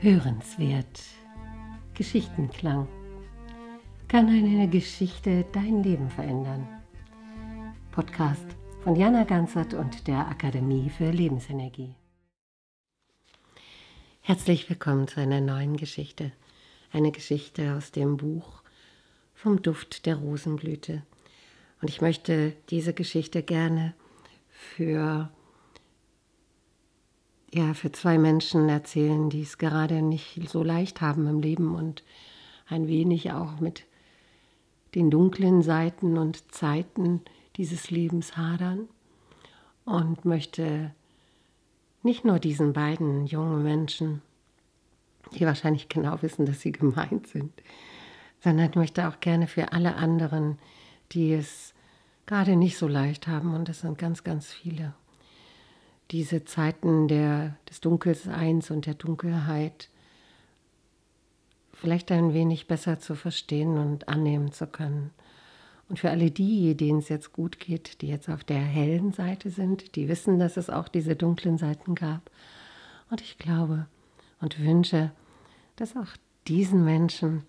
Hörenswert. Geschichtenklang. Kann eine Geschichte dein Leben verändern? Podcast von Jana Ganzert und der Akademie für Lebensenergie. Herzlich willkommen zu einer neuen Geschichte. Eine Geschichte aus dem Buch Vom Duft der Rosenblüte. Und ich möchte diese Geschichte gerne für ja, für zwei Menschen erzählen, die es gerade nicht so leicht haben im Leben und ein wenig auch mit den dunklen Seiten und Zeiten dieses Lebens hadern und möchte nicht nur diesen beiden jungen Menschen, die wahrscheinlich genau wissen, dass sie gemeint sind, sondern möchte auch gerne für alle anderen, die es gerade nicht so leicht haben, und das sind ganz, ganz viele, diese Zeiten der, des Dunkelseins und der Dunkelheit vielleicht ein wenig besser zu verstehen und annehmen zu können. Und für alle die, denen es jetzt gut geht, die jetzt auf der hellen Seite sind, die wissen, dass es auch diese dunklen Seiten gab. Und ich glaube und wünsche, dass auch diesen Menschen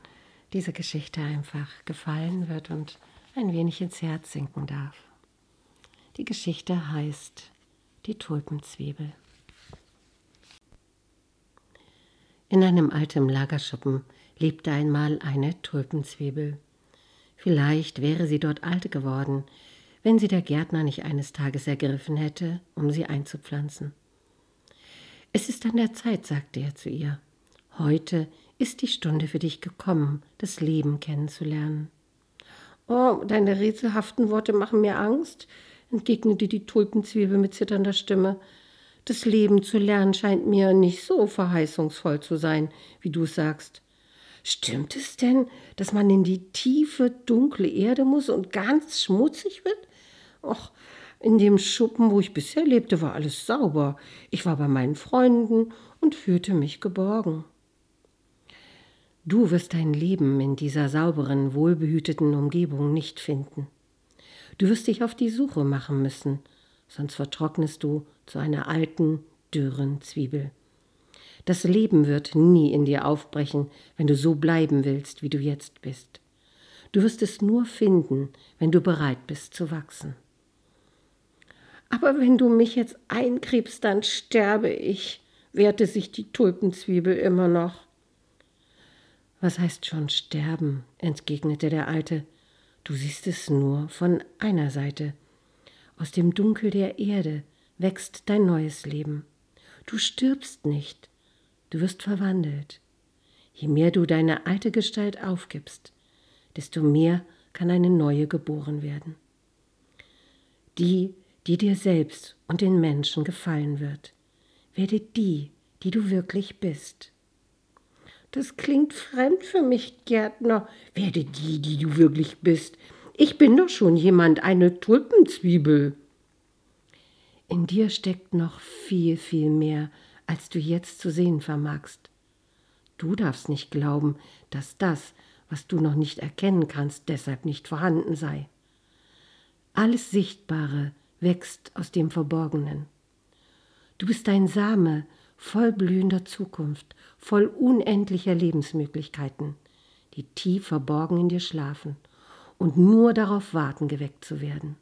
diese Geschichte einfach gefallen wird und ein wenig ins Herz sinken darf. Die Geschichte heißt die Tulpenzwiebel. In einem alten Lagerschuppen lebte einmal eine Tulpenzwiebel. Vielleicht wäre sie dort alt geworden, wenn sie der Gärtner nicht eines Tages ergriffen hätte, um sie einzupflanzen. Es ist an der Zeit, sagte er zu ihr. Heute ist die Stunde für dich gekommen, das Leben kennenzulernen. Oh, deine rätselhaften Worte machen mir Angst entgegnete die Tulpenzwiebel mit zitternder Stimme. Das Leben zu lernen scheint mir nicht so verheißungsvoll zu sein, wie du sagst. Stimmt es denn, dass man in die tiefe, dunkle Erde muss und ganz schmutzig wird? Och, in dem Schuppen, wo ich bisher lebte, war alles sauber. Ich war bei meinen Freunden und fühlte mich geborgen. Du wirst dein Leben in dieser sauberen, wohlbehüteten Umgebung nicht finden. Du wirst dich auf die Suche machen müssen, sonst vertrocknest du zu einer alten, dürren Zwiebel. Das Leben wird nie in dir aufbrechen, wenn du so bleiben willst, wie du jetzt bist. Du wirst es nur finden, wenn du bereit bist zu wachsen. Aber wenn du mich jetzt einkriebst, dann sterbe ich, wehrte sich die Tulpenzwiebel immer noch. Was heißt schon sterben? entgegnete der Alte. Du siehst es nur von einer Seite. Aus dem Dunkel der Erde wächst dein neues Leben. Du stirbst nicht, du wirst verwandelt. Je mehr du deine alte Gestalt aufgibst, desto mehr kann eine neue geboren werden. Die, die dir selbst und den Menschen gefallen wird, werde die, die du wirklich bist. Das klingt fremd für mich, Gärtner. Werde die, die du wirklich bist. Ich bin doch schon jemand, eine Tulpenzwiebel. In dir steckt noch viel, viel mehr, als du jetzt zu sehen vermagst. Du darfst nicht glauben, dass das, was du noch nicht erkennen kannst, deshalb nicht vorhanden sei. Alles Sichtbare wächst aus dem Verborgenen. Du bist ein Same, voll blühender Zukunft, voll unendlicher Lebensmöglichkeiten, die tief verborgen in dir schlafen und nur darauf warten, geweckt zu werden.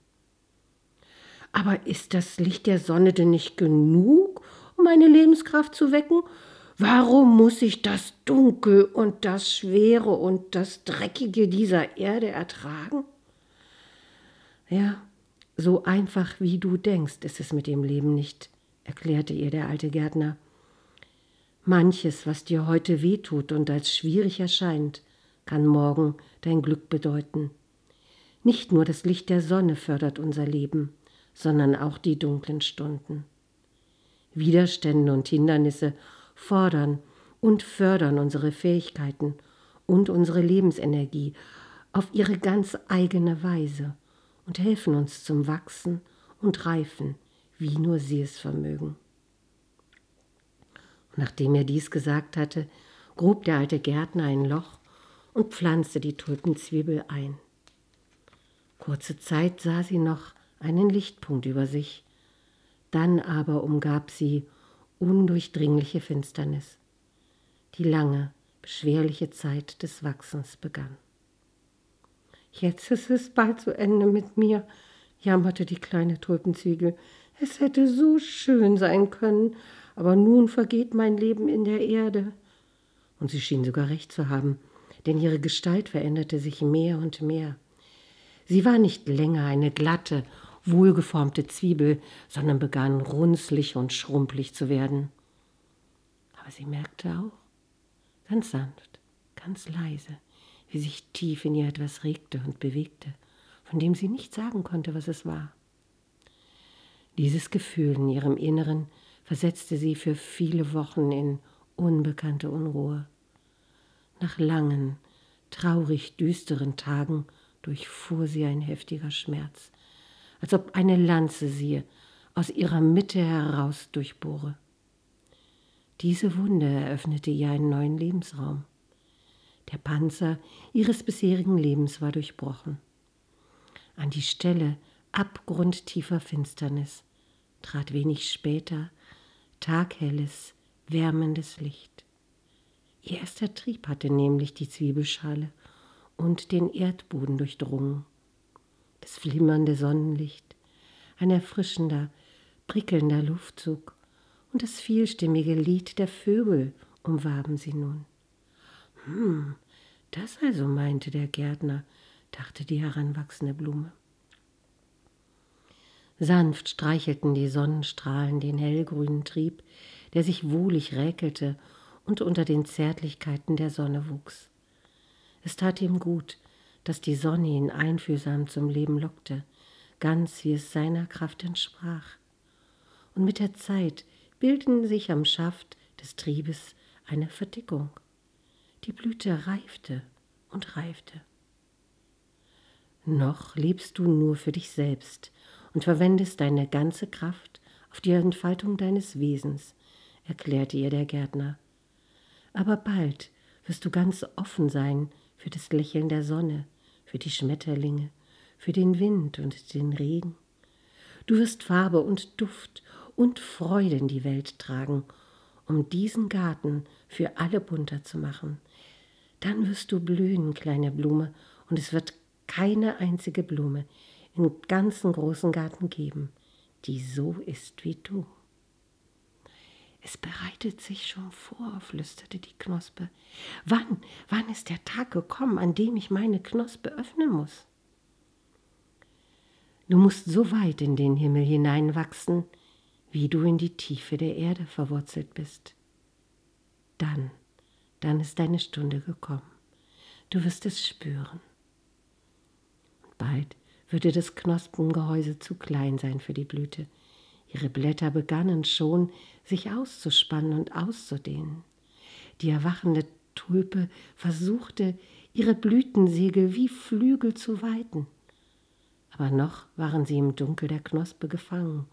Aber ist das Licht der Sonne denn nicht genug, um meine Lebenskraft zu wecken? Warum muss ich das Dunkel und das Schwere und das Dreckige dieser Erde ertragen? Ja, so einfach wie du denkst, ist es mit dem Leben nicht, erklärte ihr der alte Gärtner. Manches, was dir heute wehtut und als schwierig erscheint, kann morgen dein Glück bedeuten. Nicht nur das Licht der Sonne fördert unser Leben, sondern auch die dunklen Stunden. Widerstände und Hindernisse fordern und fördern unsere Fähigkeiten und unsere Lebensenergie auf ihre ganz eigene Weise und helfen uns zum Wachsen und Reifen, wie nur sie es vermögen. Nachdem er dies gesagt hatte, grub der alte Gärtner ein Loch und pflanzte die Tulpenzwiebel ein. Kurze Zeit sah sie noch einen Lichtpunkt über sich, dann aber umgab sie undurchdringliche Finsternis. die lange, beschwerliche Zeit des Wachsens begann. Jetzt ist es bald zu Ende mit mir, jammerte die kleine Tulpenzwiebel. Es hätte so schön sein können, aber nun vergeht mein Leben in der Erde. Und sie schien sogar recht zu haben, denn ihre Gestalt veränderte sich mehr und mehr. Sie war nicht länger eine glatte, wohlgeformte Zwiebel, sondern begann runzlig und schrumpelig zu werden. Aber sie merkte auch, ganz sanft, ganz leise, wie sich tief in ihr etwas regte und bewegte, von dem sie nicht sagen konnte, was es war. Dieses Gefühl in ihrem Inneren versetzte sie für viele Wochen in unbekannte Unruhe. Nach langen, traurig düsteren Tagen durchfuhr sie ein heftiger Schmerz, als ob eine Lanze sie aus ihrer Mitte heraus durchbohre. Diese Wunde eröffnete ihr einen neuen Lebensraum. Der Panzer ihres bisherigen Lebens war durchbrochen. An die Stelle abgrundtiefer Finsternis trat wenig später taghelles, wärmendes Licht. Ihr erster Trieb hatte nämlich die Zwiebelschale und den Erdboden durchdrungen. Das flimmernde Sonnenlicht, ein erfrischender, prickelnder Luftzug und das vielstimmige Lied der Vögel umwarben sie nun. Hm, das also meinte der Gärtner, dachte die heranwachsende Blume. Sanft streichelten die Sonnenstrahlen den hellgrünen Trieb, der sich wohlig räkelte und unter den Zärtlichkeiten der Sonne wuchs. Es tat ihm gut, dass die Sonne ihn einfühlsam zum Leben lockte, ganz wie es seiner Kraft entsprach. Und mit der Zeit bildeten sich am Schaft des Triebes eine Verdickung. Die Blüte reifte und reifte. Noch lebst du nur für dich selbst, und verwendest deine ganze Kraft auf die Entfaltung deines Wesens, erklärte ihr der Gärtner. Aber bald wirst du ganz offen sein für das Lächeln der Sonne, für die Schmetterlinge, für den Wind und den Regen. Du wirst Farbe und Duft und Freude in die Welt tragen, um diesen Garten für alle bunter zu machen. Dann wirst du blühen, kleine Blume, und es wird keine einzige Blume im ganzen großen Garten geben, die so ist wie du. Es bereitet sich schon vor, flüsterte die Knospe. Wann, wann ist der Tag gekommen, an dem ich meine Knospe öffnen muss? Du musst so weit in den Himmel hineinwachsen, wie du in die Tiefe der Erde verwurzelt bist. Dann, dann ist deine Stunde gekommen. Du wirst es spüren. Und bald würde das Knospengehäuse zu klein sein für die Blüte. Ihre Blätter begannen schon, sich auszuspannen und auszudehnen. Die erwachende Tulpe versuchte, ihre Blütensegel wie Flügel zu weiten. Aber noch waren sie im Dunkel der Knospe gefangen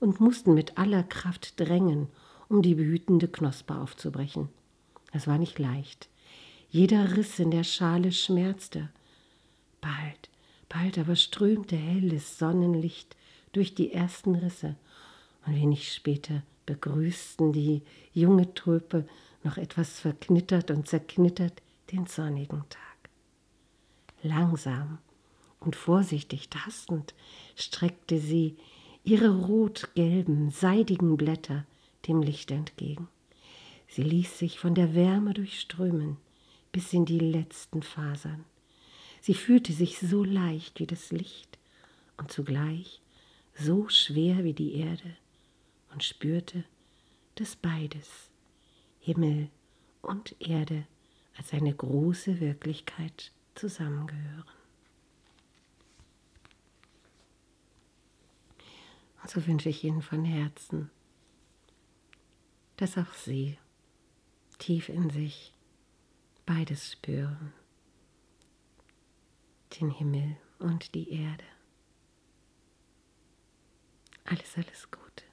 und mussten mit aller Kraft drängen, um die behütende Knospe aufzubrechen. Es war nicht leicht. Jeder Riss in der Schale schmerzte. Bald Bald aber strömte helles Sonnenlicht durch die ersten Risse, und wenig später begrüßten die junge Tulpe noch etwas verknittert und zerknittert den sonnigen Tag. Langsam und vorsichtig tastend streckte sie ihre rot-gelben, seidigen Blätter dem Licht entgegen. Sie ließ sich von der Wärme durchströmen bis in die letzten Fasern. Sie fühlte sich so leicht wie das Licht und zugleich so schwer wie die Erde und spürte, dass beides, Himmel und Erde, als eine große Wirklichkeit zusammengehören. Und so wünsche ich Ihnen von Herzen, dass auch Sie tief in sich beides spüren den Himmel und die Erde. Alles, alles Gute.